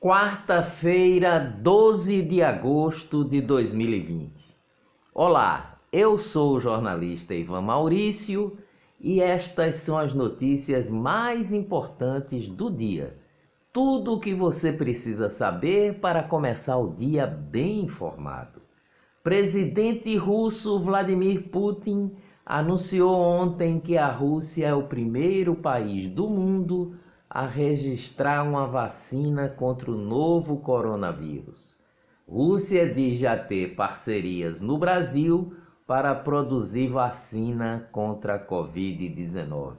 Quarta-feira, 12 de agosto de 2020. Olá, eu sou o jornalista Ivan Maurício e estas são as notícias mais importantes do dia. Tudo o que você precisa saber para começar o dia bem informado. Presidente russo Vladimir Putin anunciou ontem que a Rússia é o primeiro país do mundo registrar uma vacina contra o novo coronavírus. Rússia diz já ter parcerias no Brasil para produzir vacina contra a Covid-19.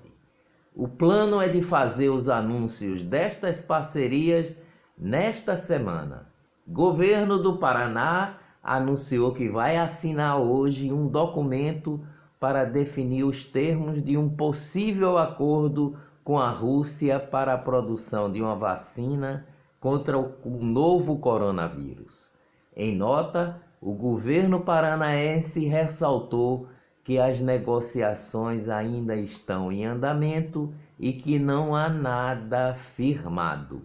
O plano é de fazer os anúncios destas parcerias nesta semana. Governo do Paraná anunciou que vai assinar hoje um documento para definir os termos de um possível acordo com a Rússia para a produção de uma vacina contra o novo coronavírus. Em nota, o governo paranaense ressaltou que as negociações ainda estão em andamento e que não há nada firmado.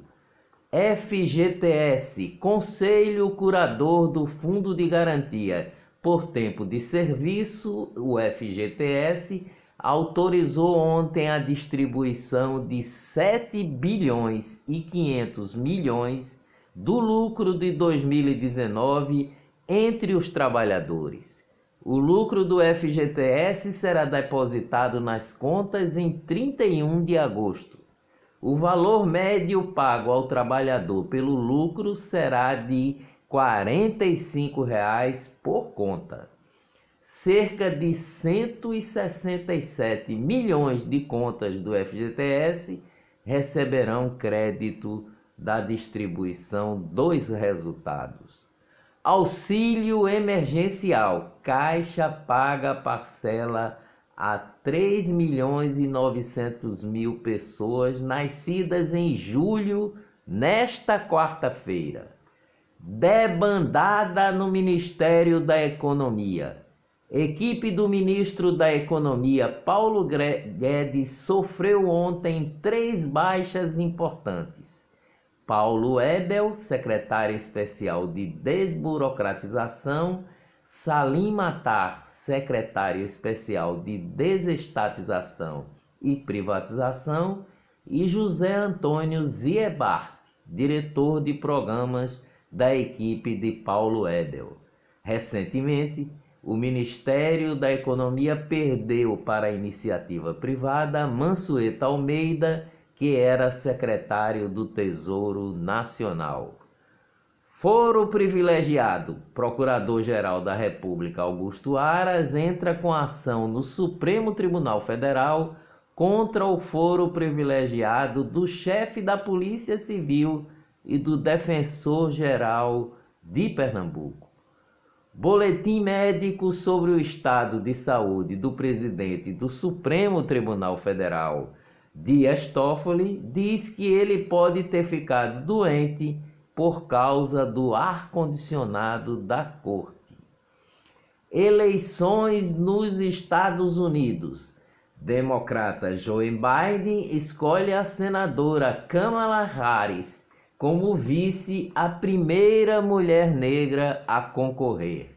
FGTS, Conselho Curador do Fundo de Garantia por Tempo de Serviço, o FGTS, autorizou ontem a distribuição de 7 bilhões e 500 milhões do lucro de 2019 entre os trabalhadores. O lucro do FGTS será depositado nas contas em 31 de agosto. O valor médio pago ao trabalhador pelo lucro será de 45 reais por conta cerca de 167 milhões de contas do FGTS receberão crédito da distribuição dos resultados. Auxílio emergencial. Caixa paga parcela a 3 milhões e 900 mil pessoas nascidas em julho nesta quarta-feira. Debandada no Ministério da Economia. Equipe do ministro da Economia Paulo Guedes sofreu ontem três baixas importantes. Paulo Ebel, secretário especial de desburocratização, Salim Matar, secretário especial de desestatização e privatização, e José Antônio Ziebart, diretor de programas da equipe de Paulo Ebel. Recentemente, o Ministério da Economia perdeu para a iniciativa privada Mansueta Almeida, que era secretário do Tesouro Nacional. Foro privilegiado. Procurador-Geral da República Augusto Aras entra com ação no Supremo Tribunal Federal contra o foro privilegiado do chefe da Polícia Civil e do Defensor-Geral de Pernambuco. Boletim médico sobre o estado de saúde do presidente do Supremo Tribunal Federal, Dias Toffoli, diz que ele pode ter ficado doente por causa do ar-condicionado da corte. Eleições nos Estados Unidos. Democrata Joe Biden escolhe a senadora Kamala Harris como vice a primeira mulher negra a concorrer.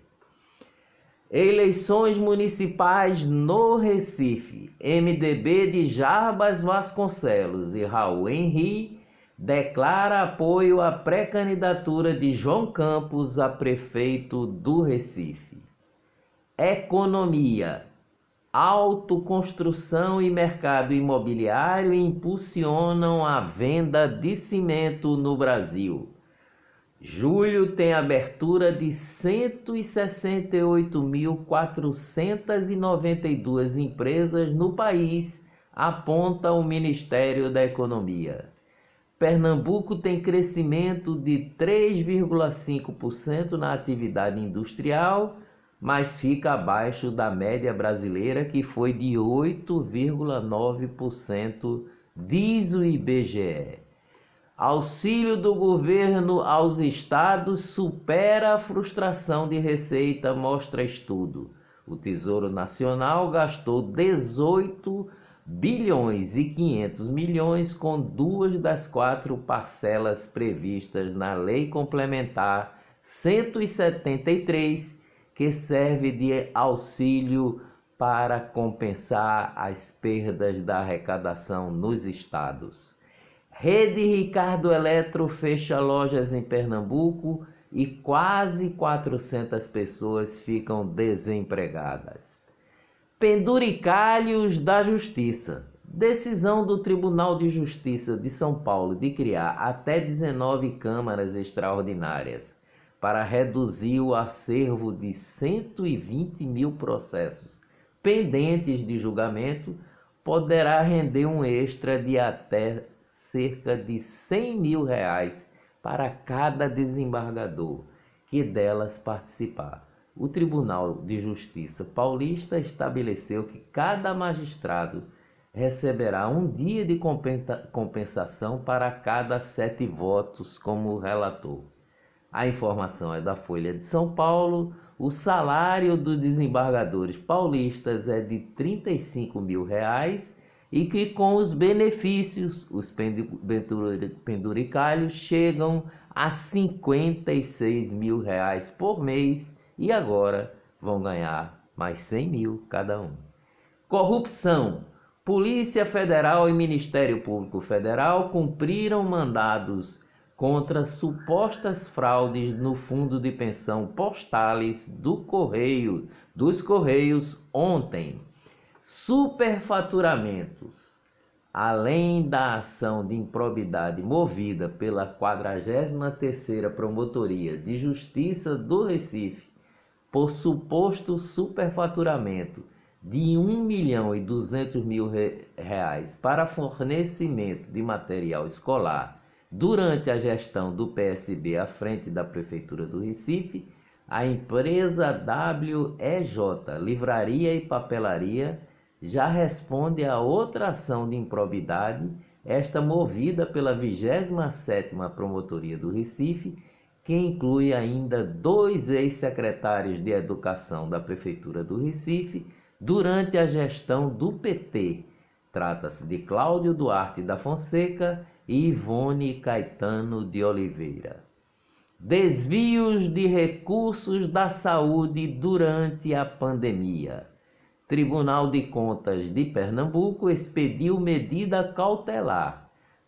Eleições municipais no Recife. MDB de Jarbas Vasconcelos e Raul Henri declara apoio à pré-candidatura de João Campos a prefeito do Recife. Economia. Autoconstrução e mercado imobiliário impulsionam a venda de cimento no Brasil. Julho tem abertura de 168.492 empresas no país, aponta o Ministério da Economia. Pernambuco tem crescimento de 3,5% na atividade industrial mas fica abaixo da média brasileira, que foi de 8,9%, diz o IBGE. Auxílio do governo aos estados supera a frustração de receita, mostra estudo. O Tesouro Nacional gastou 18 bilhões e 500 milhões com duas das quatro parcelas previstas na Lei Complementar 173, que serve de auxílio para compensar as perdas da arrecadação nos estados. Rede Ricardo Eletro fecha lojas em Pernambuco e quase 400 pessoas ficam desempregadas. Penduricalhos da Justiça. Decisão do Tribunal de Justiça de São Paulo de criar até 19 câmaras extraordinárias para reduzir o acervo de 120 mil processos pendentes de julgamento poderá render um extra de até cerca de 100 mil reais para cada desembargador que delas participar. O Tribunal de Justiça Paulista estabeleceu que cada magistrado receberá um dia de compensação para cada sete votos como relator. A informação é da Folha de São Paulo. O salário dos desembargadores paulistas é de 35 mil reais e que com os benefícios, os penduricalhos chegam a 56 mil reais por mês e agora vão ganhar mais 100 mil cada um. Corrupção. Polícia Federal e Ministério Público Federal cumpriram mandados contra supostas fraudes no fundo de pensão postales do Correio, dos Correios ontem. Superfaturamentos, além da ação de improbidade movida pela 43ª Promotoria de Justiça do Recife por suposto superfaturamento de 1 milhão e 200 mil reais para fornecimento de material escolar durante a gestão do PSB à frente da Prefeitura do Recife, a empresa WEJ, Livraria e Papelaria, já responde a outra ação de improbidade, esta movida pela 27ª Promotoria do Recife, que inclui ainda dois ex-secretários de Educação da Prefeitura do Recife durante a gestão do PT. Trata-se de Cláudio Duarte da Fonseca e Ivone Caetano de Oliveira. Desvios de recursos da saúde durante a pandemia. Tribunal de Contas de Pernambuco expediu medida cautelar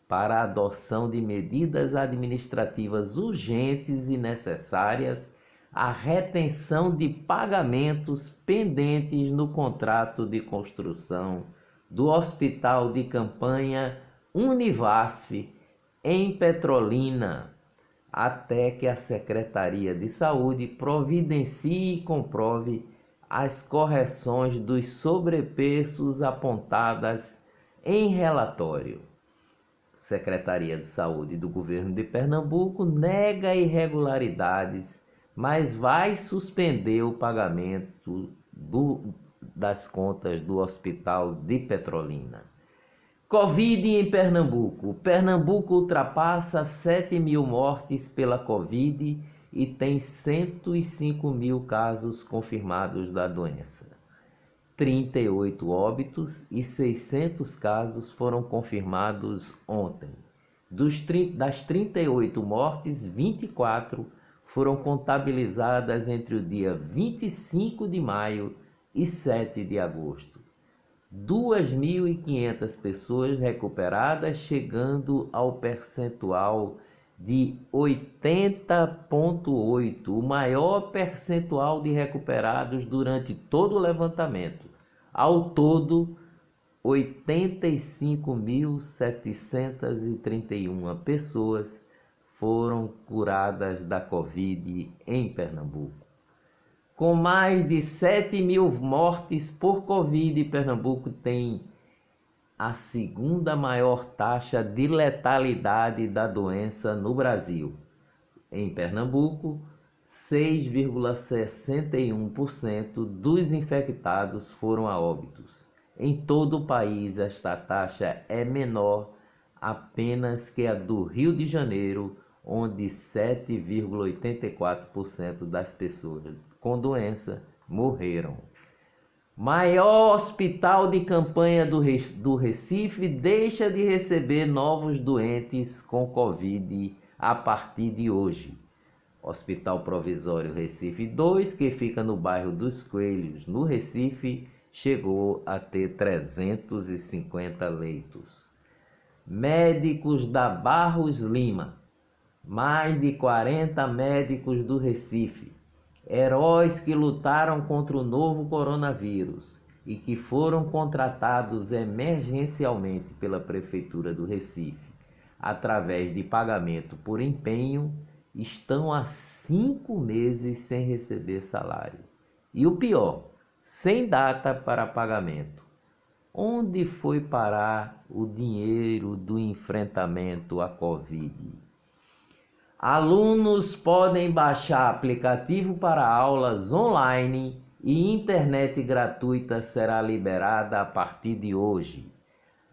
para a adoção de medidas administrativas urgentes e necessárias à retenção de pagamentos pendentes no contrato de construção do Hospital de Campanha Univasf em Petrolina, até que a Secretaria de Saúde providencie e comprove as correções dos sobrepreços apontadas em relatório. Secretaria de Saúde do Governo de Pernambuco nega irregularidades, mas vai suspender o pagamento do, das contas do Hospital de Petrolina. Covid em Pernambuco. Pernambuco ultrapassa 7 mil mortes pela Covid e tem 105 mil casos confirmados da doença. 38 óbitos e 600 casos foram confirmados ontem. Dos, das 38 mortes, 24 foram contabilizadas entre o dia 25 de maio e 7 de agosto. 2.500 pessoas recuperadas, chegando ao percentual de 80,8%, o maior percentual de recuperados durante todo o levantamento. Ao todo, 85.731 pessoas foram curadas da Covid em Pernambuco. Com mais de 7 mil mortes por Covid, Pernambuco tem a segunda maior taxa de letalidade da doença no Brasil. Em Pernambuco, 6,61% dos infectados foram a óbitos. Em todo o país, esta taxa é menor apenas que a do Rio de Janeiro, onde 7,84% das pessoas com doença morreram. Maior hospital de campanha do, Recife deixa de receber novos doentes com Covid a partir de hoje. Hospital Provisório Recife 2, que fica no bairro dos Coelhos, no Recife, chegou a ter 350 leitos. Médicos da Barros Lima, mais de 40 médicos do Recife, heróis que lutaram contra o novo coronavírus e que foram contratados emergencialmente pela Prefeitura do Recife, através de pagamento por empenho, estão há cinco meses sem receber salário. E o pior, sem data para pagamento. Onde foi parar o dinheiro do enfrentamento à Covid? Alunos podem baixar aplicativo para aulas online e internet gratuita será liberada a partir de hoje.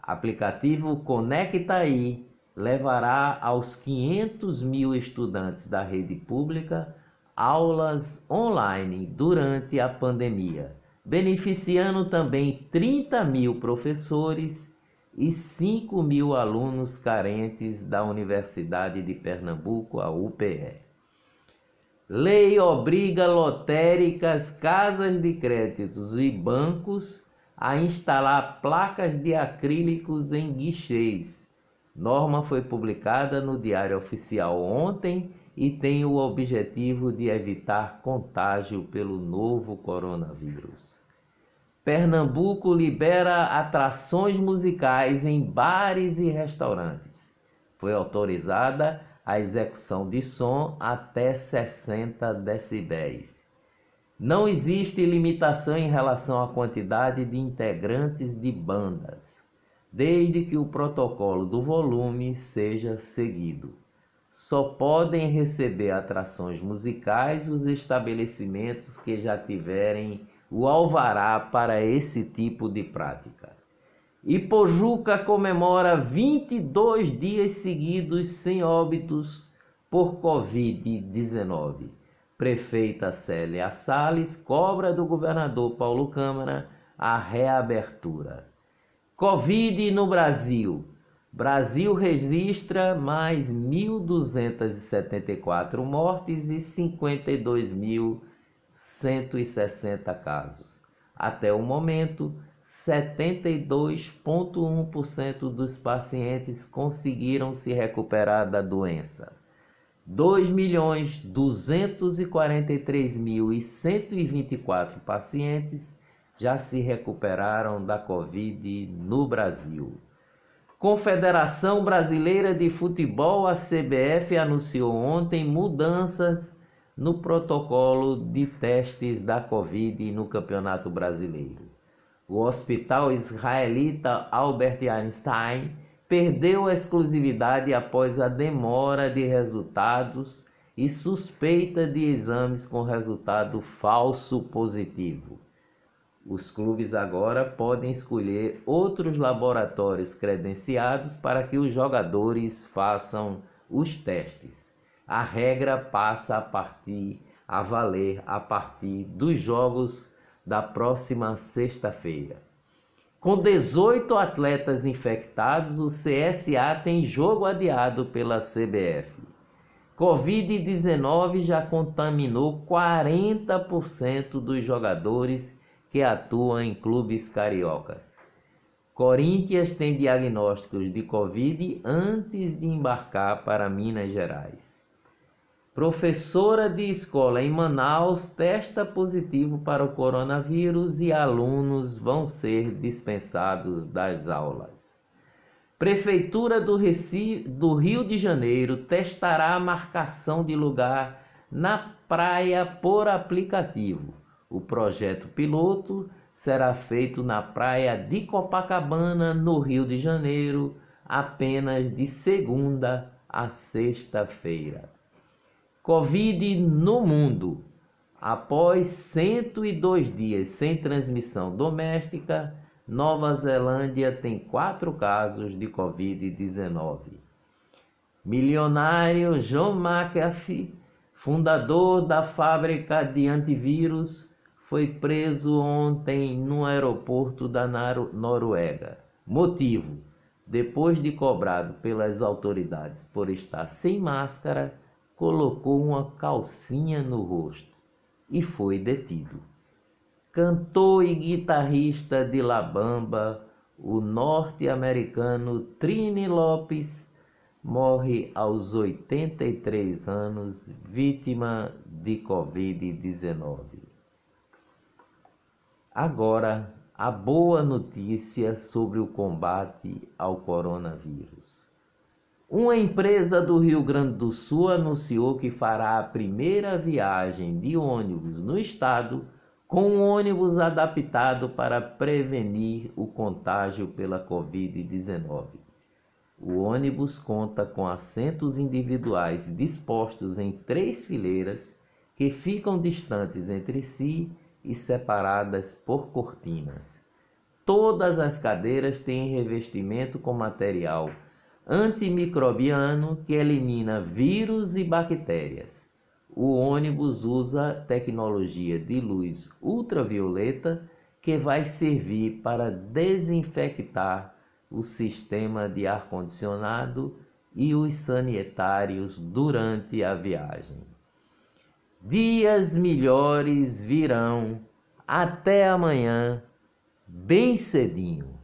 Aplicativo Conecta aí levará aos 500 mil estudantes da rede pública aulas online durante a pandemia beneficiando também 30 mil professores e 5 mil alunos carentes da Universidade de Pernambuco, a UPE. Lei obriga lotéricas, casas de créditos e bancos a instalar placas de acrílicos em guichês. Norma foi publicada no Diário Oficial ontem e tem o objetivo de evitar contágio pelo novo coronavírus. Pernambuco libera atrações musicais em bares e restaurantes. Foi autorizada a execução de som até 60 decibéis. Não existe limitação em relação à quantidade de integrantes de bandas, desde que o protocolo do volume seja seguido. Só podem receber atrações musicais os estabelecimentos que já tiverem o alvará para esse tipo de prática. Ipojuca comemora 22 dias seguidos sem óbitos por Covid-19. Prefeita Célia Salles cobra do governador Paulo Câmara a reabertura. Covid no Brasil. Brasil registra mais 1.274 mortes e 52 mil 160 casos. Até o momento, 72,1% dos pacientes conseguiram se recuperar da doença. 2.243.124 pacientes já se recuperaram da Covid no Brasil. Confederação Brasileira de Futebol, a CBF, anunciou ontem mudanças no protocolo de testes da Covid no Campeonato Brasileiro. O Hospital Israelita Albert Einstein perdeu a exclusividade após a demora de resultados e suspeita de exames com resultado falso positivo. Os clubes agora podem escolher outros laboratórios credenciados para que os jogadores façam os testes a regra passa a partir a valer a partir dos jogos da próxima sexta-feira. Com 18 atletas infectados, o CSA tem jogo adiado pela CBF. Covid-19 já contaminou 40% dos jogadores que atuam em clubes cariocas. Corinthians tem diagnósticos de Covid antes de embarcar para Minas Gerais. Professora de escola em Manaus testa positivo para o coronavírus e alunos vão ser dispensados das aulas. Prefeitura do, Recife, do Rio de Janeiro testará a marcação de lugar na praia por aplicativo. O projeto piloto será feito na praia de Copacabana, no Rio de Janeiro, apenas de segunda a sexta-feira. Covid no mundo. Após 102 dias sem transmissão doméstica, Nova Zelândia tem quatro casos de Covid-19. Milionário John McAfee, fundador da fábrica de antivírus, foi preso ontem no aeroporto da Noruega. Motivo: depois de cobrado pelas autoridades por estar sem máscara, colocou uma calcinha no rosto e foi detido. Cantor e guitarrista de La Bamba, o norte-americano Trini Lopes morre aos 83 anos, vítima de Covid-19. Agora, a boa notícia sobre o combate ao coronavírus. Uma empresa do Rio Grande do Sul anunciou que fará a primeira viagem de ônibus no estado com um ônibus adaptado para prevenir o contágio pela Covid-19. O ônibus conta com assentos individuais dispostos em três fileiras que ficam distantes entre si e separadas por cortinas. Todas as cadeiras têm revestimento com material antimicrobiano que elimina vírus e bactérias. O ônibus usa tecnologia de luz ultravioleta que vai servir para desinfectar o sistema de ar-condicionado e os sanitários durante a viagem. Dias melhores virão. Até amanhã, bem cedinho.